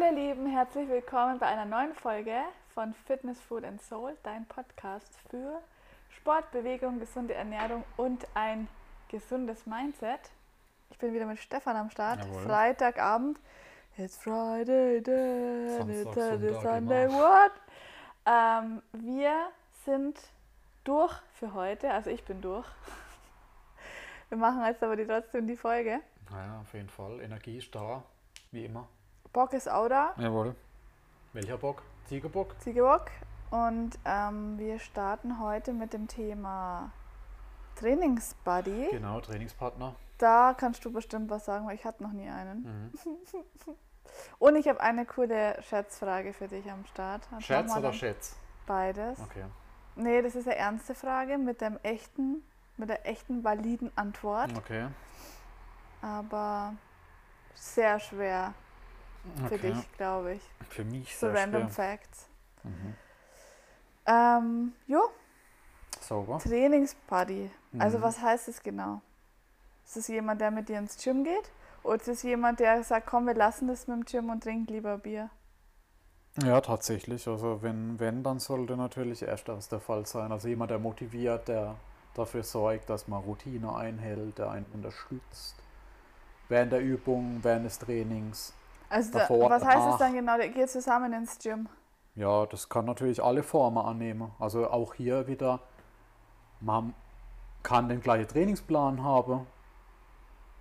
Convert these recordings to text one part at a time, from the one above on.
Hallo ihr Lieben, herzlich willkommen bei einer neuen Folge von Fitness, Food and Soul, dein Podcast für Sport, Bewegung, gesunde Ernährung und ein gesundes Mindset. Ich bin wieder mit Stefan am Start. Jawohl. Freitagabend. It's Friday, then it's Sunday, what? Ähm, wir sind durch für heute, also ich bin durch. Wir machen jetzt aber die, trotzdem die Folge. Naja, auf jeden Fall. Energie ist da, wie immer. Bock ist auch da. Jawohl. Welcher Bock? Ziegerbock? Ziegebock. Und ähm, wir starten heute mit dem Thema Trainingsbuddy. Genau, Trainingspartner. Da kannst du bestimmt was sagen, weil ich hatte noch nie einen. Mhm. Und ich habe eine coole Schätzfrage für dich am Start. Dann Scherz oder Schätz? Beides. Okay. Nee, das ist eine ernste Frage mit dem echten, mit der echten validen Antwort. Okay. Aber sehr schwer für okay. dich, glaube ich. Für mich So random schwer. Facts. Mhm. Ähm, jo, Sauber. Trainingsbuddy. Also Mhm. was heißt es genau? Ist es jemand, der mit dir ins Gym geht? Oder ist es jemand, der sagt, komm, wir lassen das mit dem Gym und trinken lieber Bier? Ja, tatsächlich. Also wenn, wenn, dann sollte natürlich ersteres der Fall sein. Also jemand, der motiviert, der dafür sorgt, dass man Routine einhält, der einen unterstützt. Während der Übung, während des Trainings. Also da, was heißt es dann genau? Der geht zusammen ins Gym. Ja, das kann natürlich alle Formen annehmen. Also auch hier wieder, man kann den gleichen Trainingsplan haben,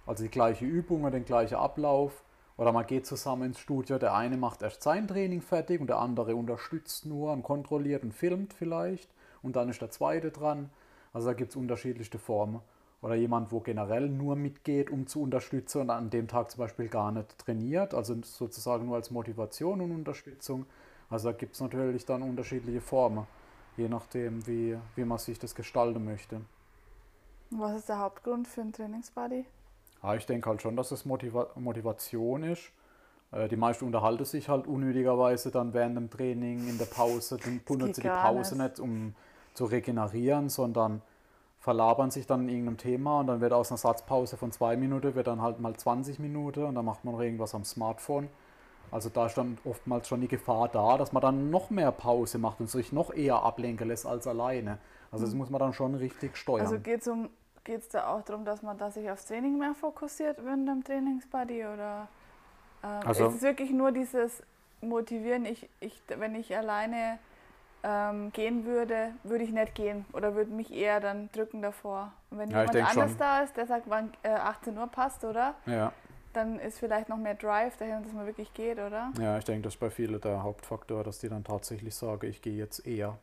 also die gleiche Übungen, den gleichen Ablauf. Oder man geht zusammen ins Studio, der eine macht erst sein Training fertig und der andere unterstützt nur und kontrolliert und filmt vielleicht. Und dann ist der zweite dran. Also da gibt es unterschiedlichste Formen. Oder jemand, wo generell nur mitgeht, um zu unterstützen und an dem Tag zum Beispiel gar nicht trainiert, also sozusagen nur als Motivation und Unterstützung. Also da gibt es natürlich dann unterschiedliche Formen, je nachdem, wie, wie man sich das gestalten möchte. Was ist der Hauptgrund für einen Trainingsbuddy? Ja, ich denke halt schon, dass es Motiva Motivation ist. Äh, Die meisten unterhalten sich halt unnötigerweise dann während dem Training, in der Pause, dann benutzen sie die Pause nicht. nicht, um zu regenerieren, sondern verlabern sich dann in irgendeinem Thema und dann wird aus einer Satzpause von zwei Minuten, wird dann halt mal 20 Minuten und dann macht man noch irgendwas am Smartphone. Also da ist dann oftmals schon die Gefahr da, dass man dann noch mehr Pause macht und sich noch eher ablenken lässt als alleine. Also das muss man dann schon richtig steuern. Also geht es um, geht's da auch darum, dass man da sich aufs Training mehr fokussiert während dem Trainingsbuddy? Oder ähm, Also- ist es wirklich nur dieses Motivieren, ich, ich, wenn ich alleine ähm, gehen würde, würde ich nicht gehen oder würde mich eher dann drücken davor. Und wenn Ja, jemand anders schon. da ist, der sagt, wann äh, 18 Uhr passt, oder? ja. Dann ist vielleicht noch mehr Drive dahin, dass man wirklich geht, oder? Ja, ich denke, das ist bei vielen der Hauptfaktor, dass die dann tatsächlich sagen, ich gehe jetzt eher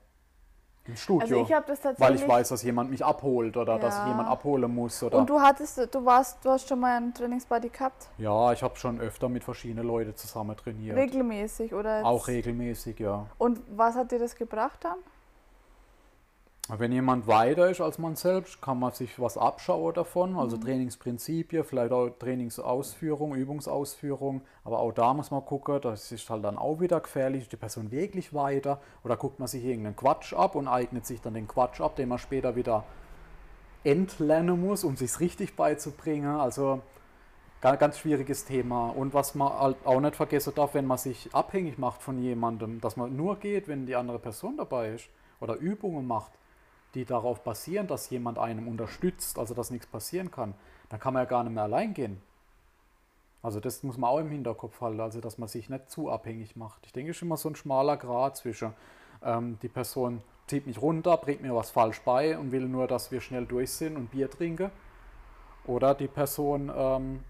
ins Studio, Also ich habe das weil tatsächlich. ich weiß, dass jemand mich abholt oder dass ich Ja. jemand abholen muss. Oder und du hattest, du warst, du hast schon mal einen Trainingsbuddy gehabt? ja, ich habe schon öfter mit verschiedenen Leuten zusammen trainiert. Regelmäßig, oder? Auch regelmäßig, ja. Und was hat dir das gebracht dann? Wenn jemand weiter ist als man selbst, kann man sich was abschauen davon. Mhm. Also Trainingsprinzipien, vielleicht auch Trainingsausführung, Übungsausführung. Aber auch da muss man gucken, das ist halt dann auch wieder gefährlich. Ist die Person wirklich weiter? Oder guckt man sich irgendeinen Quatsch ab und eignet sich dann den Quatsch ab, den man später wieder entlernen muss, um sich richtig beizubringen. Also ga- ganz schwieriges Thema. Und was man halt auch nicht vergessen darf, wenn man sich abhängig macht von jemandem, dass man nur geht, wenn die andere Person dabei ist oder Übungen macht, die darauf basieren, dass jemand einem unterstützt, also dass nichts passieren kann, dann kann man ja gar nicht mehr allein gehen. Also das muss man auch im Hinterkopf halten, also dass man sich nicht zu abhängig macht. Ich denke, es ist immer so ein schmaler Grad zwischen ähm, die Person zieht mich runter, bringt mir was falsch bei und will nur, dass wir schnell durch sind und Bier trinken. Oder die Person, ähm,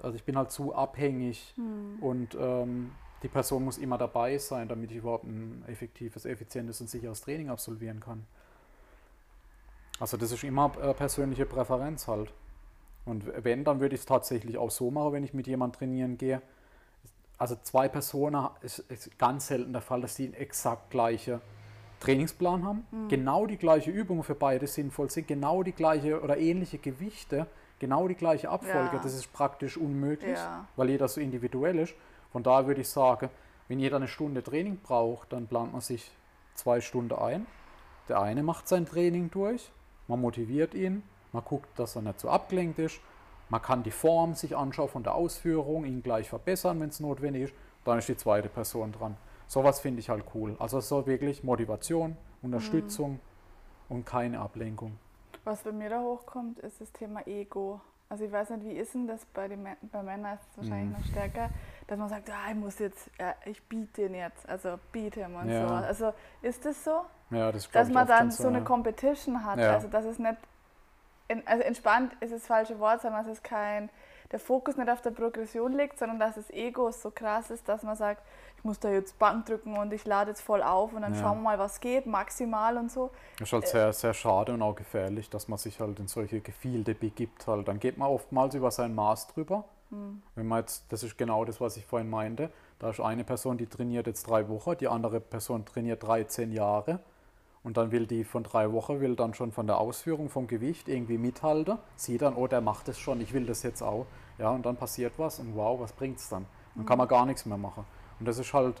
also ich bin halt zu abhängig und ähm, die Person muss immer dabei sein, damit ich überhaupt ein effektives, effizientes und sicheres Training absolvieren kann. Also das ist immer äh, persönliche Präferenz halt. Und wenn, dann würde ich es tatsächlich auch so machen, wenn ich mit jemandem trainieren gehe. Also zwei Personen ist, ist ganz selten der Fall, dass die einen exakt gleiche Trainingsplan haben, genau die gleiche Übung für beide sinnvoll sind, genau die gleiche oder ähnliche Gewichte, genau die gleiche Abfolge. Ja. Das ist praktisch unmöglich, Ja. weil jeder so individuell ist. Von daher würde ich sagen, wenn jeder eine Stunde Training braucht, dann plant man sich zwei Stunden ein. Der eine macht sein Training durch, man motiviert ihn, man guckt, dass er nicht so abgelenkt ist, man kann die Form sich anschauen von der Ausführung, ihn gleich verbessern, wenn es notwendig ist. dann ist die zweite Person dran. Sowas finde ich halt cool. Also so wirklich Motivation, Unterstützung Mhm. und keine Ablenkung. Was bei mir da hochkommt, ist das Thema Ego. Also ich weiß nicht, wie ist denn das bei, den, bei Männern ist es wahrscheinlich Mhm. noch stärker, dass man sagt, ah, ich muss jetzt, ja, ich biete ihn jetzt, also biete ihm und Ja. so. Also ist das so, Ja, das dass man dann so eine. Competition hat? Ja. Also dass es nicht, in, also entspannt ist das falsche Wort, sondern dass es kein, der Fokus nicht auf der Progression liegt, sondern dass das Ego so krass ist, dass man sagt, ich muss da jetzt Bank drücken und ich lade jetzt voll auf und dann Ja. schauen wir mal, was geht, maximal und so. Das ist halt sehr, sehr schade und auch gefährlich, dass man sich halt in solche Gefilde begibt. Halt. Dann geht man oftmals über sein Maß drüber. Hm. Wenn man jetzt, das ist genau das, was ich vorhin meinte. Da ist eine Person, die trainiert jetzt drei Wochen, die andere Person trainiert 13 Jahre. Und dann will die von drei Wochen, will dann schon von der Ausführung vom Gewicht irgendwie mithalten. Sieht dann, oh, der macht es schon, ich will das jetzt auch. Ja, und dann passiert was und wow, was bringt es dann? Dann kann man gar nichts mehr machen. Und das ist halt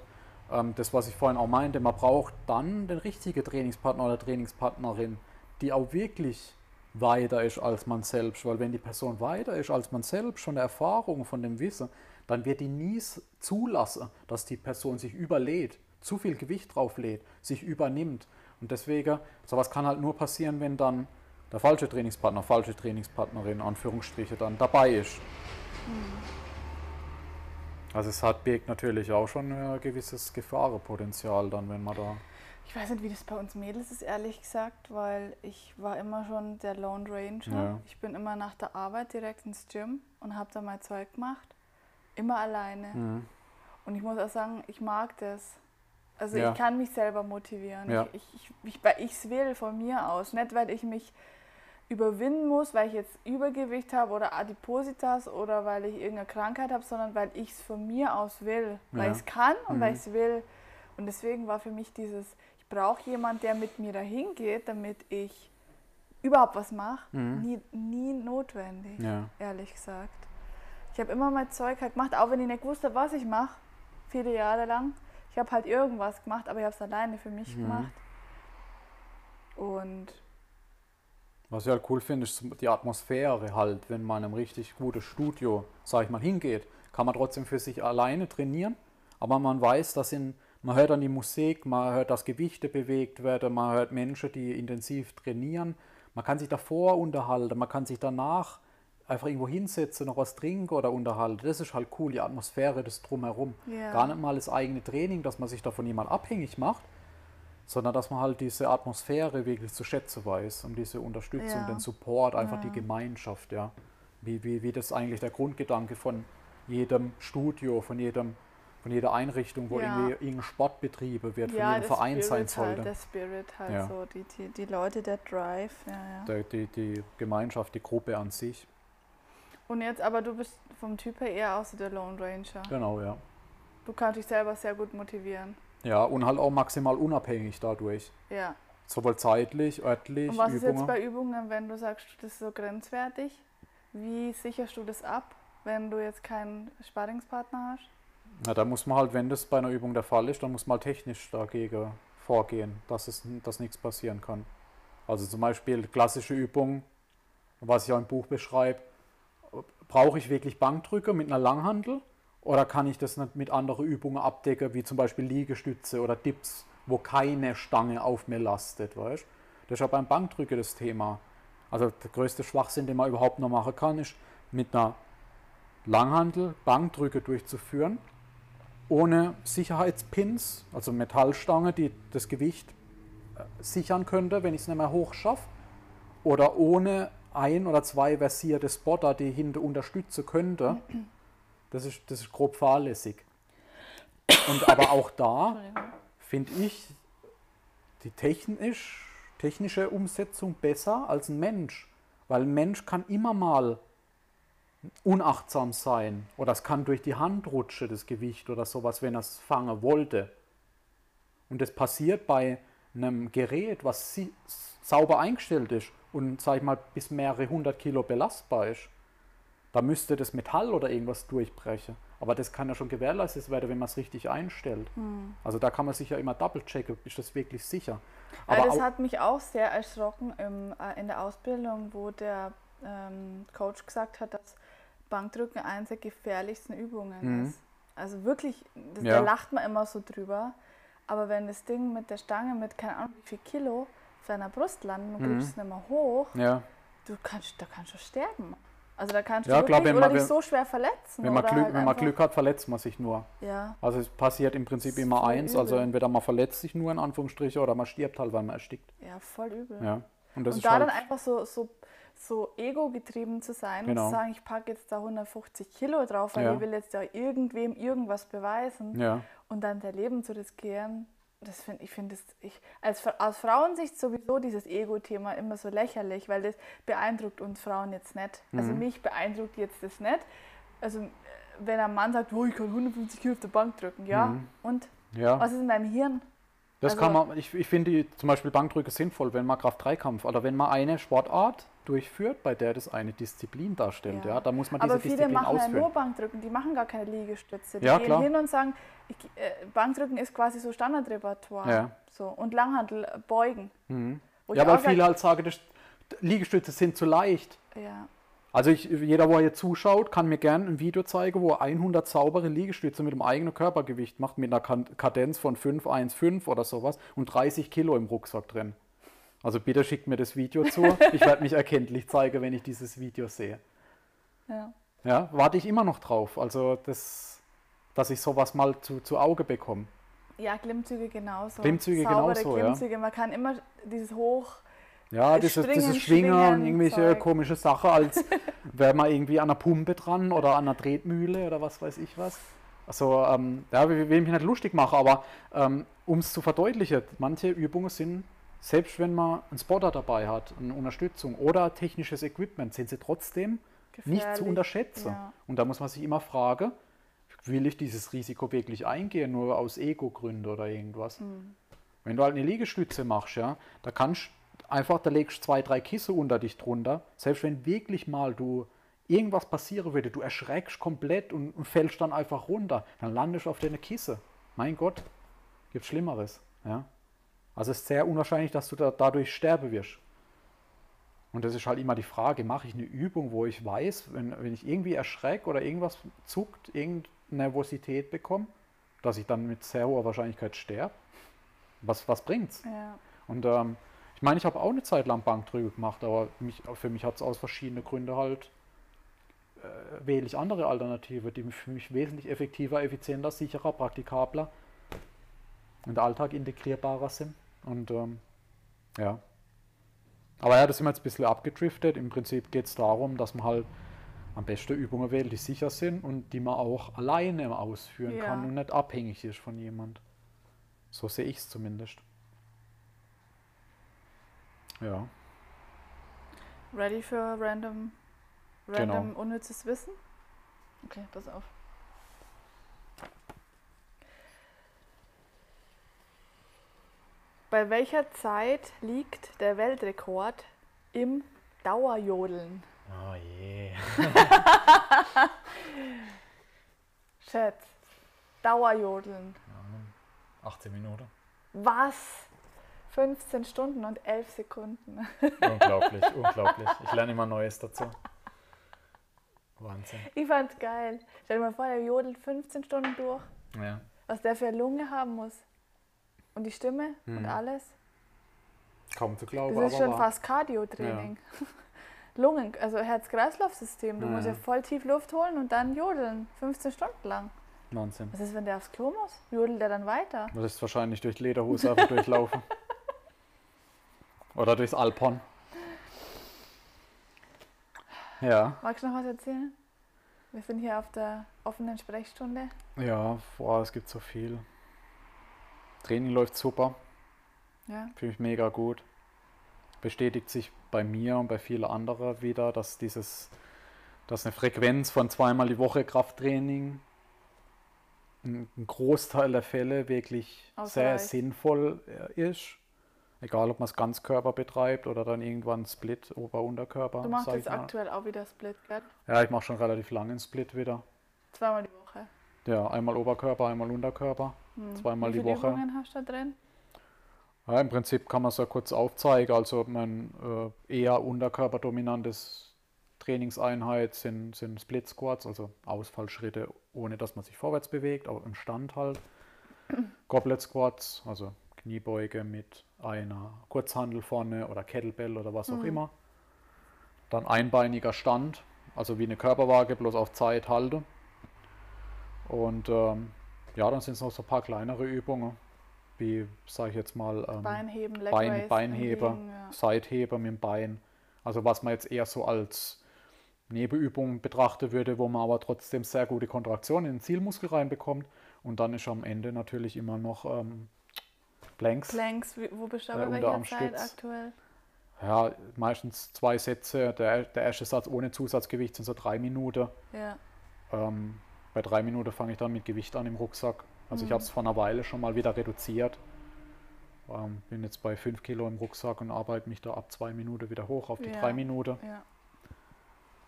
ähm, das, was ich vorhin auch meinte. Man braucht dann den richtigen Trainingspartner oder Trainingspartnerin, die auch wirklich weiter ist als man selbst. Weil wenn die Person weiter ist als man selbst, von der Erfahrung, von dem Wissen, dann wird die nie zulassen, dass die Person sich überlädt, zu viel Gewicht drauflädt, sich übernimmt. Und deswegen, sowas kann halt nur passieren, wenn dann der falsche Trainingspartner, falsche Trainingspartnerin, Anführungsstriche, dann dabei ist. Also es hat birgt natürlich auch schon ein gewisses Gefahrenpotenzial dann, wenn man da. Ich weiß nicht, wie das bei uns Mädels ist, ehrlich gesagt, weil ich war immer schon der Lone Ranger. Ja. Ich bin immer nach der Arbeit direkt ins Gym und habe da mein Zeug gemacht. Immer alleine. Mhm. Und ich muss auch sagen, ich mag das. Also Ja. ich kann mich selber motivieren. Ja. Ich, ich, ich, weil ich es will von mir aus. Nicht, weil ich mich überwinden muss, weil ich jetzt Übergewicht habe oder Adipositas oder weil ich irgendeine Krankheit habe, sondern weil ich es von mir aus will. Weil Ja. ich es kann und weil Mhm. ich es will. Und deswegen war für mich dieses, ich brauche jemanden, der mit mir dahin geht, damit ich überhaupt was mache, Mhm. nie, nie notwendig Ja. ehrlich gesagt. Ich habe immer mein Zeug halt gemacht, auch wenn ich nicht wusste, was ich mache, viele Jahre lang. Ich habe halt irgendwas gemacht, aber ich habe es alleine für mich Mhm. gemacht. Und Was ich halt cool finde, ist die Atmosphäre halt, wenn man in einem richtig gutes Studio, sag ich mal, hingeht, kann man trotzdem für sich alleine trainieren, aber man weiß, dass in, man hört dann die Musik, man hört, dass Gewichte bewegt werden, man hört Menschen, die intensiv trainieren, man kann sich davor unterhalten, man kann sich danach einfach irgendwo hinsetzen, noch was trinken oder unterhalten. Das ist halt cool, die Atmosphäre, das Drumherum. Ja. Gar nicht mal das eigene Training, dass man sich davon jemand abhängig macht, sondern dass man halt diese Atmosphäre wirklich zu schätzen weiß und diese Unterstützung, Ja. den Support, einfach Ja. die Gemeinschaft, ja. Wie, wie, wie das eigentlich der Grundgedanke von jedem Studio, von jedem von jeder Einrichtung, wo Ja. irgendwie irgendein Sport betrieben wird, von ja, jedem Verein sein Spirit halt, sollte. der Spirit halt Ja. so, die, die, die Leute, der Drive, ja, ja. Der, die, die Gemeinschaft, die Gruppe an sich. Und jetzt, aber du bist vom Typ her eher auch so der Lone Ranger. Genau, ja. Du kannst dich selber sehr gut motivieren. Ja, und halt auch maximal unabhängig dadurch. Ja. Sowohl zeitlich, örtlich, Und was ist jetzt Übungen. bei Übungen, wenn du sagst, das ist so grenzwertig? Wie sicherst du das ab, wenn du jetzt keinen Sparringspartner hast? Na, da muss man halt, wenn das bei einer Übung der Fall ist, dann muss man halt technisch dagegen vorgehen, dass, es, dass nichts passieren kann. Also zum Beispiel klassische Übung, was ich auch im Buch beschreibe, brauche ich wirklich Bankdrücke mit einer Langhantel oder kann ich das nicht mit anderen Übungen abdecken, wie zum Beispiel Liegestütze oder Dips, wo keine Stange auf mir lastet, weißt? Das ist ja beim Bankdrücke das Thema. Also der größte Schwachsinn, den man überhaupt noch machen kann, ist mit einer Langhantel Bankdrücke durchzuführen ohne Sicherheitspins, also Metallstange, die das Gewicht äh, sichern könnte, wenn ich es nicht mehr hoch schaffe, oder ohne ein oder zwei versierte Spotter, die hinter unterstützen könnte. Das ist, das ist grob fahrlässig. Und aber auch da finde ich die technisch, technische Umsetzung besser als ein Mensch. Weil ein Mensch kann immer mal unachtsam sein oder es kann durch die Hand rutschen, das Gewicht oder sowas, wenn er es fangen wollte. Und das passiert bei einem Gerät, was sauber eingestellt ist und, sag ich mal, bis mehrere hundert Kilo belastbar ist. Da müsste das Metall oder irgendwas durchbrechen. Aber das kann ja schon gewährleistet werden, wenn man es richtig einstellt. Hm. Also da kann man sich ja immer double checken, ist das wirklich sicher. Aber das auch, hat mich auch sehr erschrocken im, äh, in der Ausbildung, wo der ähm, Coach gesagt hat, dass Bankdrücken eines der gefährlichsten Übungen Mhm. ist. Also wirklich, das, Ja. da lacht man immer so drüber. Aber wenn das Ding mit der Stange mit keine Ahnung wie viel Kilo auf deiner Brust landet und du Mhm. kriegst nicht mehr hoch, Ja, du kannst, da kannst du sterben. Also da kannst du Ja, wirklich, klar, wenn oder man- dich so schwer verletzen. wenn man, oder Glück, halt wenn man Glück hat, verletzt man sich nur. Ja, Also es passiert im Prinzip immer eins, also übel. entweder man verletzt sich nur in Anführungsstrichen oder man stirbt halt, weil man erstickt. ja, voll übel. Ja. Und das und ist da halt, dann einfach so, so, so ego-getrieben zu sein und Genau. zu sagen, ich packe jetzt da 150 Kilo drauf, weil Ja. ich will jetzt ja irgendwem irgendwas beweisen ja, und dann dein Leben zu riskieren. Das find, ich finde ich, als, aus Frauensicht sowieso dieses Ego-Thema immer so lächerlich, weil das beeindruckt uns Frauen jetzt nicht. Also Mhm. mich beeindruckt jetzt das nicht. Also wenn ein Mann sagt, oh, ich kann 150 Kilo auf der Bank drücken, ja. Mhm. Und ja. was ist in deinem Hirn? Das Also- kann man, ich, ich finde zum Beispiel Bankdrücke sinnvoll, wenn man Kraft-3-Kampf oder wenn man eine Sportart durchführt, bei der das eine Disziplin darstellt. Ja. Ja. da muss man diese Aber viele Disziplin machen ja nur Bankdrücken, die machen gar keine Liegestütze. Die Ja, gehen klar. hin und sagen, ich, äh, Bankdrücken ist quasi so Standardrepertoire. Ja. So. Und Langhandel äh, beugen. Mhm. Ja, weil viele halt sagen, das, Liegestütze sind zu leicht. Ja, Also ich, jeder, wo hier zuschaut, kann mir gerne ein Video zeigen, wo er 100 saubere Liegestütze mit dem eigenen Körpergewicht macht, mit einer Kadenz von 5,15 oder sowas und 30 Kilo im Rucksack drin. Also bitte schickt mir das Video zu. Ich werde mich erkenntlich zeigen, wenn ich dieses Video sehe. ja. Ja, warte ich immer noch drauf. Also das, dass ich sowas mal zu, zu Auge bekomme. ja, Klimmzüge genauso. Klimmzüge Saubere genauso, ja. Klimmzüge. Man kann immer dieses Hoch. Ja, dieses, Springen, dieses Schwingen und irgendwelche Zeug. komische Sachen, als wäre man irgendwie an einer Pumpe dran oder an einer Tretmühle oder was weiß ich was. Also, ähm, ja, will will mich nicht lustig machen, aber ähm, um es zu verdeutlichen, manche Übungen sind, selbst wenn man einen Spotter dabei hat, eine Unterstützung oder technisches Equipment, sind sie trotzdem nicht zu gefährlich. unterschätzen. Ja. Und da muss man sich immer fragen, will ich dieses Risiko wirklich eingehen, nur aus Ego-Gründen oder irgendwas? Hm. Wenn du halt eine Liegestütze machst, ja, da kannst einfach, da legst du zwei, drei Kissen unter dich drunter. Selbst wenn wirklich mal du irgendwas passieren würde, du erschreckst komplett und, und fällst dann einfach runter, dann landest du auf deine Kisse. Mein Gott, gibt Schlimmeres. Ja? Also es ist sehr unwahrscheinlich, dass du da, dadurch sterben wirst. Und das ist halt immer die Frage, mache ich eine Übung, wo ich weiß, wenn, wenn ich irgendwie erschrecke oder irgendwas zuckt, irgendeine Nervosität bekomme, dass ich dann mit sehr hoher Wahrscheinlichkeit sterbe? Was, was bringt's? Ja. Und ähm, ich meine, ich habe auch eine Zeit lang Bankdrücke gemacht, aber mich, für mich hat es aus verschiedenen Gründen halt, äh, wähle ich andere Alternative, die für mich wesentlich effektiver, effizienter, sicherer, praktikabler den Alltag integrierbarer sind. Und ähm, ja. Aber ja, das sind wir jetzt ein bisschen abgedriftet. Im Prinzip geht es darum, dass man halt am besten Übungen wählt, die sicher sind und die man auch alleine ausführen Ja. kann und nicht abhängig ist von jemand. So sehe ich es zumindest. Ja, Ready für random, Genau. random unnützes Wissen? Okay, pass auf. Bei welcher Zeit liegt der Weltrekord im Dauerjodeln? Oh je. Schätz, Dauerjodeln. 18 Minuten. Was? 15 Stunden und 11 Sekunden. Unglaublich, unglaublich. Ich lerne immer Neues dazu. Wahnsinn. Ich fand's geil. Stell dir mal vor, der jodelt 15 Stunden durch. Ja. Was der für eine Lunge haben muss. Und die Stimme und Mhm. alles. Kaum zu glauben, Das ist schon wahr. fast Cardio-Training. Lungen, also Herz-Kreislauf-System. Du Ja, musst ja ja. voll tief Luft holen und dann jodeln. 15 Stunden lang. Wahnsinn. Was ist, wenn der aufs Klo muss? Jodelt der dann weiter? Du wirst wahrscheinlich durch Lederhose einfach durchlaufen. Oder durchs Alpon. Ja, Magst du noch was erzählen? Wir sind hier auf der offenen Sprechstunde. ja, boah, es gibt so viel. Training läuft super, Ja. finde ich mega gut. Bestätigt sich bei mir und bei vielen anderen wieder, dass dieses, dass eine Frequenz von zweimal die Woche Krafttraining ein Großteil der Fälle wirklich sehr Ausreicht. sinnvoll äh, ist. Egal, ob man es Ganzkörper betreibt oder dann irgendwann Split, Ober-Unterkörper. Du machst jetzt aktuell auch wieder Split, gell? Ja, ich mache schon relativ lange einen Split wieder. Zweimal die Woche. Ja, einmal Oberkörper, einmal Unterkörper. Hm. Zweimal Wie die viele Woche. Übungen hast du da drin? Ja, Im Prinzip kann man es ja kurz aufzeigen. Also mein äh, eher unterkörperdominantes Trainingseinheit sind, sind Split Squats, also Ausfallschritte, ohne dass man sich vorwärts bewegt, aber im Stand halt. Goblet Squats, also Kniebeuge mit einer Kurzhandel vorne oder Kettlebell oder was auch immer. Dann einbeiniger Stand, also wie eine Körperwaage, bloß auf Zeit halte. Und ähm, ja, dann sind es noch so ein paar kleinere Übungen, wie, sage ich jetzt mal, ähm, Beinheben, Leg Bein, Beinheber, hingegen, ja. Seitheben mit dem Bein. Also was man jetzt eher so als Nebenübung betrachten würde, wo man aber trotzdem sehr gute Kontraktion in den Zielmuskel reinbekommt. Und dann ist am Ende natürlich immer noch ähm, Planks. Planks, wo bist du Äh, aber welcher Unterarmstütz. Zeit aktuell? Ja, meistens zwei Sätze. Der, der erste Satz ohne Zusatzgewicht sind so drei Minuten. Ja. Ähm, bei drei Minuten fange ich dann mit Gewicht an im Rucksack. Also ich Mhm. habe es vor einer Weile schon mal wieder reduziert. Ähm, bin jetzt bei fünf Kilo im Rucksack und arbeite mich da ab zwei Minuten wieder hoch auf die Ja. drei Minuten. ja.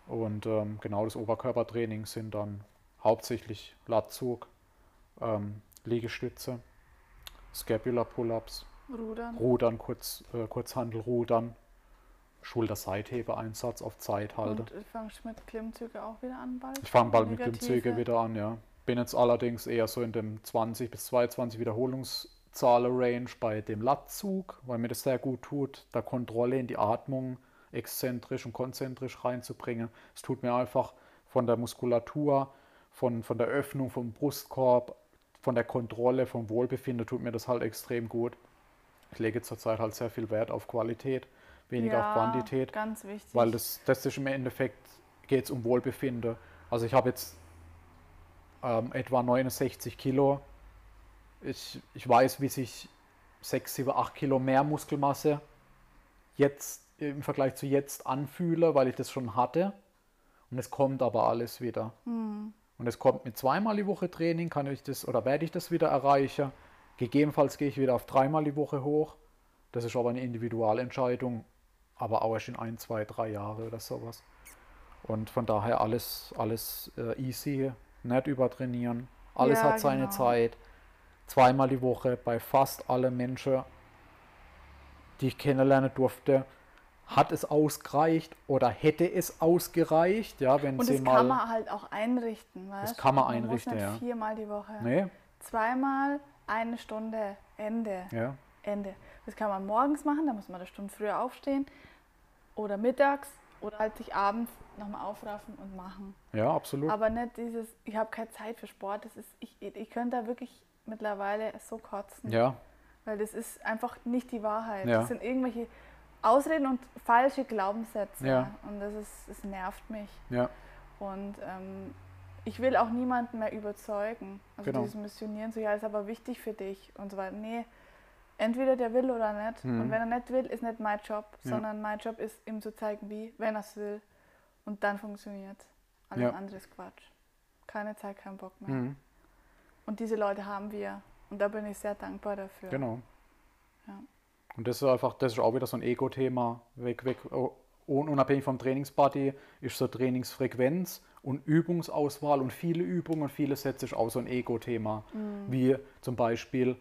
Und ähm, genau das Oberkörpertraining sind dann hauptsächlich Latzug, ähm, Liegestütze, Scapular Pull-ups, Rudern. Rudern, Kurz, äh, Kurzhandelrudern, Schulter-Seithebe-Einsatz auf Zeit halte. Und fangst du mit Klimmzüge auch wieder an bald? Ich fange bald mit? Klimmzüge wieder an, ja. Bin jetzt allerdings eher so in dem 20 bis 22 Wiederholungszahlen-Range bei dem Latzug, weil mir das sehr gut tut, da Kontrolle in die Atmung exzentrisch und konzentrisch reinzubringen. Es tut mir einfach von der Muskulatur, von, von der Öffnung vom Brustkorb, von der Kontrolle, vom Wohlbefinden tut mir das halt extrem gut. Ich lege zurzeit halt sehr viel Wert auf Qualität, weniger ja, auf Quantität. Ganz wichtig. Weil das, das ist im Endeffekt, geht es um Wohlbefinden. Also ich habe jetzt ähm, etwa 69 Kilo. Ich, ich weiß, wie sich 6, 7, 8 Kilo mehr Muskelmasse jetzt im Vergleich zu jetzt anfühle, weil ich das schon hatte. Und es kommt aber alles wieder. Hm. Und es kommt mit zweimal die Woche Training, kann ich das oder werde ich das wieder erreichen. Gegebenenfalls gehe ich wieder auf dreimal die Woche hoch. Das ist aber eine Individualentscheidung, aber auch erst in ein, zwei, drei Jahre oder sowas. Und von daher alles, alles äh, easy, nicht übertrainieren. Alles Ja, hat seine genau. Zeit. Zweimal die Woche bei fast allen Menschen, die ich kennenlernen durfte, hat es ausgereicht oder hätte es ausgereicht, ja, wenn Und sie das mal. kann man halt auch einrichten, weißt kann man muss einrichten, nicht ja. viermal die Woche. nee, Zweimal eine Stunde, Ende. ja. Ende. Das kann man morgens machen, da muss man eine Stunde früher aufstehen. Oder mittags oder halt sich abends nochmal aufraffen und machen. Ja, absolut. Aber nicht dieses, ich habe keine Zeit für Sport. Das ist, ich, ich könnte da wirklich mittlerweile so kotzen. ja, Weil das ist einfach nicht die Wahrheit. Ja. Das sind irgendwelche Ausreden und falsche Glaubenssätze. Ja. Und das ist, das nervt mich. ja, Und ähm, ich will auch niemanden mehr überzeugen. Also Genau. dieses Missionieren, so ja, ist aber wichtig für dich und so weiter. Nee, entweder der will oder nicht. Mhm. Und wenn er nicht will, ist nicht mein Job, Ja. sondern mein Job ist, ihm zu zeigen, wie, wenn er es will. Und dann funktioniert Alles Ja. andere ist Quatsch. Keine Zeit, kein Bock mehr. mhm. Und diese Leute haben wir. Und da bin ich sehr dankbar dafür. genau. Ja. Und das ist einfach, das ist auch wieder so ein Ego-Thema. Weg, weg, oh, un- unabhängig vom Trainingsbody ist so Trainingsfrequenz und Übungsauswahl und viele Übungen und viele Sätze ist auch so ein Ego-Thema. Mhm. Wie zum Beispiel,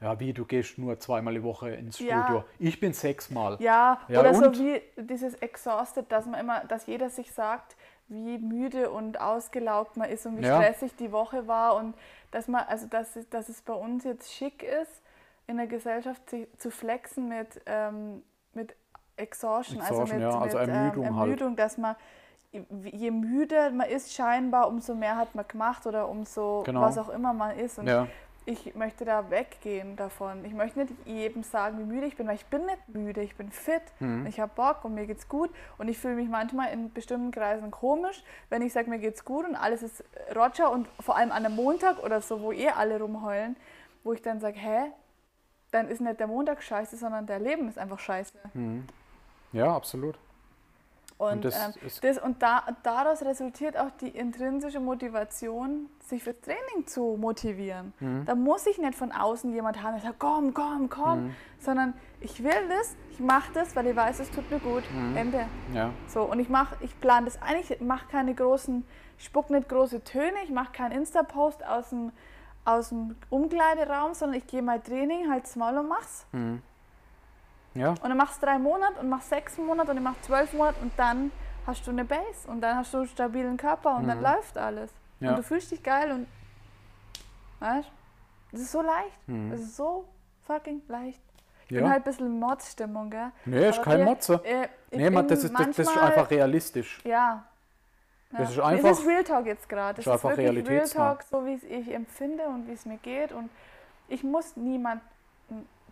ja, wie du gehst nur zweimal die Woche ins Ja. Studio. Ich bin sechsmal. Ja, Ja, oder so und? wie dieses Exhausted, dass man immer, dass jeder sich sagt, wie müde und ausgelaugt man ist und wie Ja. stressig die Woche war und dass man, also dass, es- dass es bei uns jetzt schick ist, in der Gesellschaft zu, zu flexen mit, ähm, mit Exhaustion, also Exhaustion, mit, ja, also mit Ermüdung ähm, halt. Ermüdung, dass man je müde man ist scheinbar, umso mehr hat man gemacht oder umso Genau. was auch immer man ist. Und Ja, ich möchte da weggehen davon. Ich möchte nicht jedem sagen, wie müde ich bin, weil ich bin nicht müde, ich bin fit, Mhm. ich habe Bock und mir geht's gut und ich fühle mich manchmal in bestimmten Kreisen komisch, wenn ich sage, mir geht's gut und alles ist Roger und vor allem an einem Montag oder so, wo eh alle rumheulen, wo ich dann sage, hä, dann ist nicht der Montag scheiße, sondern der Leben ist einfach scheiße. mhm. ja absolut. Und, Und das ähm, das, und da, daraus resultiert auch die intrinsische Motivation, sich fürs Training zu motivieren. Mhm. Da muss ich nicht von außen jemand haben, der sagt, komm, komm, komm, sondern ich will das, ich mache das, weil ich weiß, es tut mir gut. Mhm. Ende. Ja, So, und ich mache, ich plane das ein, ich mache keine großen, spuck nicht große Töne, ich mache keinen Insta-Post aus dem, aus dem Umkleideraum, sondern ich gehe mein Training, halt's Maul und mach's. Ja, Und dann machst du drei Monate und machst sechs Monate und ich mach zwölf Monate und dann hast du eine Base und dann hast du einen stabilen Körper und dann Mhm. läuft alles. Ja. Und du fühlst dich geil und weißt es ist so leicht. Mhm. Es ist so fucking leicht. Ich Ja. bin halt ein bisschen in Mordsstimmung, gell? Nee, ist Aber kein Motze. Äh, Nee, man, das, ist, das, das ist einfach realistisch. Ja. Das Ja. ist einfach- Es ist Real Talk jetzt gerade. Es ist ist einfach wirklich Real. Talk, so wie es ich empfinde und wie es mir geht. Und ich muss niemanden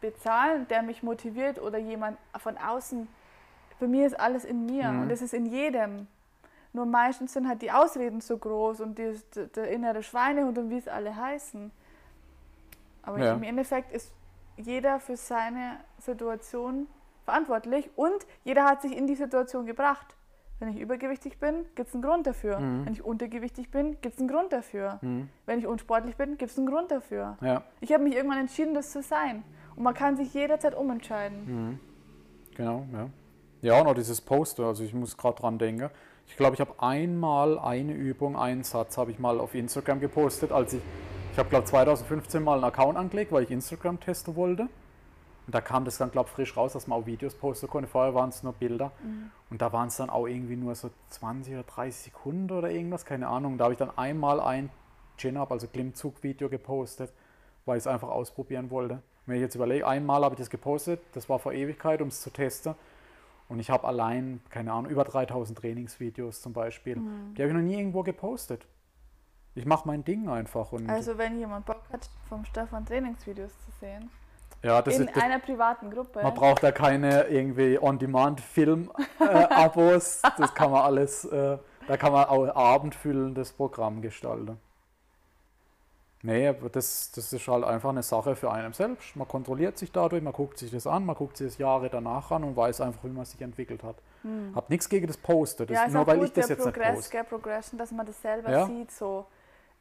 bezahlen, der mich motiviert oder jemand von außen. Bei mir ist alles in mir Mhm. und es ist in jedem. Nur meistens sind halt die Ausreden so groß und die, der, der innere Schweinehund und wie es alle heißen. Aber Ja. im Endeffekt ist jeder für seine Situation verantwortlich und jeder hat sich in die Situation gebracht. Wenn ich übergewichtig bin, gibt es einen Grund dafür. Mhm. Wenn ich untergewichtig bin, gibt es einen Grund dafür. Mhm. Wenn ich unsportlich bin, gibt es einen Grund dafür. Ja. Ich habe mich irgendwann entschieden, das zu sein. Und man kann sich jederzeit umentscheiden. Mhm. Genau, ja. Ja, und auch dieses Poster, also ich muss gerade dran denken. Ich glaube, ich habe einmal eine Übung, einen Satz habe ich mal auf Instagram gepostet, als ich, ich habe glaube 2015 mal einen Account angelegt, weil ich Instagram testen wollte. Und da kam das dann, glaube ich, frisch raus, dass man auch Videos posten konnte. Vorher waren es nur Bilder. Und da waren es dann auch irgendwie nur so 20 oder 30 Sekunden oder irgendwas, keine Ahnung. Da habe ich dann einmal ein Chin-Up, also Klimmzug-Video gepostet, weil ich es einfach ausprobieren wollte. Wenn ich jetzt überlege, einmal habe ich das gepostet, das war vor Ewigkeit, um es zu testen. Und ich habe allein, keine Ahnung, über 3000 Trainingsvideos zum Beispiel. Die habe ich noch nie irgendwo gepostet. Ich mache mein Ding einfach. Und Also wenn jemand Bock hat, vom Stefan Trainingsvideos zu sehen, ja, das in ist, das, einer privaten Gruppe. man braucht da keine irgendwie On-Demand-Film-Abos. das kann man alles, äh, da kann man auch abendfüllendes Programm gestalten. Nee, aber das, das ist halt einfach eine Sache für einen selbst. Man kontrolliert sich dadurch, man guckt sich das an, man guckt sich das Jahre danach an und weiß einfach, wie man sich entwickelt hat. Hab nichts gegen das Posten, das ja, nur weil gut ich das jetzt nicht Progress, poste. gell, Progression, dass man das selber Ja. sieht. So.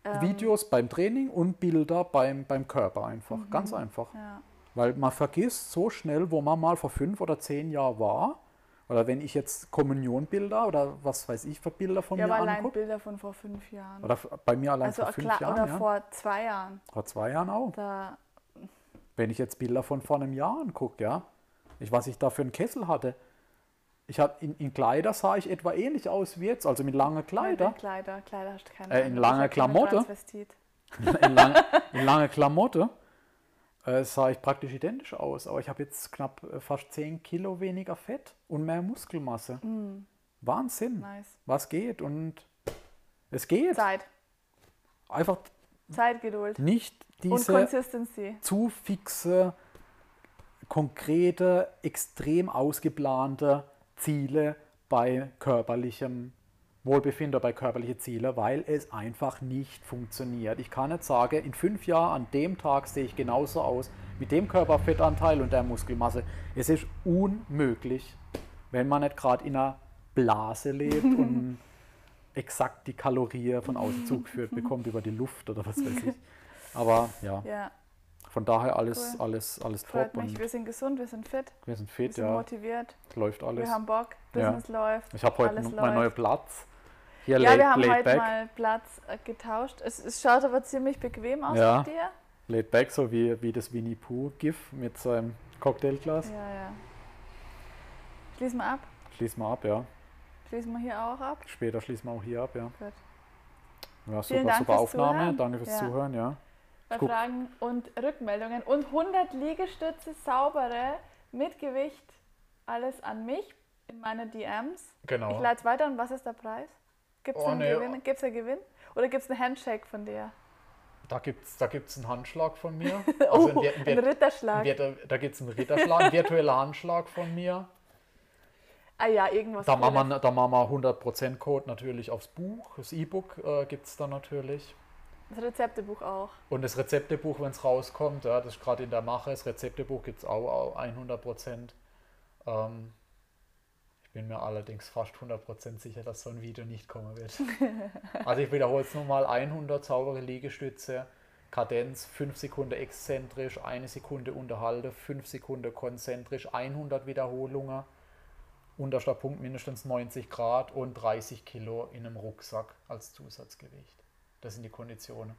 Ähm, Videos beim Training und Bilder beim, beim Körper einfach. Mhm. Ganz einfach. Ja. Weil man vergisst so schnell, wo man mal vor fünf oder zehn Jahren war. Oder wenn ich jetzt Kommunionbilder oder was weiß ich für Bilder von ja, mir aber allein angucke. Bilder von vor fünf Jahren. Oder bei mir allein also vor fünf klar, Jahren. oder ja. vor zwei Jahren. vor zwei Jahren auch. Da, Wenn ich jetzt Bilder von vor einem Jahr angucke, ja. Ich, was ich da für einen Kessel hatte. Ich hatte in, in Kleider sah ich etwa ähnlich aus wie jetzt, also mit langen Kleider. Kleider. Kleider, Kleider hast du keine Äh, in hab keine Klamotte? In, lange, in lange Klamotte äh, sah ich praktisch identisch aus. Aber ich habe jetzt knapp äh, fast 10 Kilo weniger Fett und mehr Muskelmasse. Mm, Wahnsinn, nice. was geht und es geht. Zeit. Einfach Zeitgeduld. nicht Und diese zu fixe, konkrete, extrem ausgeplante Ziele bei körperlichem Wohlbefinden, bei körperlichen Zielen, weil es einfach nicht funktioniert. Ich kann nicht sagen, in fünf Jahren an dem Tag sehe ich genauso aus mit dem Körperfettanteil und der Muskelmasse. Es ist unmöglich, wenn man nicht gerade in einer Blase lebt und exakt die Kalorien von außen zugeführt bekommt über die Luft oder was weiß ich. Aber ja, Ja, von daher alles, Cool. alles, alles freut top mich. Wir sind gesund, wir sind fit, wir sind wir fit, sind ja, motiviert, es läuft alles. wir haben Bock, Ja. Business läuft. Ich habe heute meinen neuen. Platz. Hier Ja, wir haben heute back. mal Platz äh, getauscht. Es, es schaut aber ziemlich bequem aus Ja. mit dir. Laid back, so wie, wie das Winnie Pooh GIF mit seinem Cocktailglas. Ja, ja. Schließen wir ab. Schließen wir ab, ja. Schließen wir hier auch ab. Später schließen wir auch hier ab, ja. Gut. Ja, Vielen super, Dank super fürs Aufnahme. Zuhören. Danke fürs Ja. Zuhören, ja. Bei Guck. Fragen und Rückmeldungen. Und 100 Liegestütze saubere mit Gewicht. Alles an mich in meine DMs. Genau. Ich leite es weiter. Und was ist der Preis? Gibt es Oh, einen, nee. Gewinn? Gibt's einen Gewinn? Oder gibt es einen Handshake von dir? Da gibt es da gibt's einen Handschlag von mir. Oh, ein ein Ritterschlag. ein da gibt es einen Ritterschlag, einen virtuellen Handschlag von mir. ah ja, irgendwas. Da machen, wir, da machen wir 100% Code natürlich aufs Buch. Das E-Book äh, gibt es da natürlich. Das Rezeptebuch auch. Und das Rezeptebuch, wenn es rauskommt, ja, das ist gerade in der Mache. Das Rezeptebuch gibt es auch, auch 100%. Ähm, bin mir allerdings fast 100% sicher, dass so ein Video nicht kommen wird. also ich wiederhole es nochmal, 100 saubere Liegestütze, Kadenz 5 Sekunden exzentrisch, 1 Sekunde unterhalte, 5 Sekunden konzentrisch, 100 Wiederholungen, unterster Punkt mindestens 90 Grad und 30 Kilo in einem Rucksack als Zusatzgewicht. Das sind die Konditionen.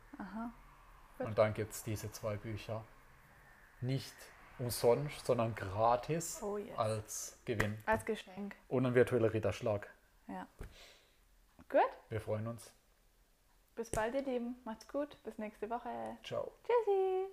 Und dann gibt es diese zwei Bücher. Nicht umsonst, sondern gratis Oh yes. als Gewinn. Als Geschenk. Und ein virtueller Ritterschlag. Ja. Gut, Wir freuen uns. bis bald, ihr Lieben. Macht's gut. Bis nächste Woche. Ciao. Tschüssi.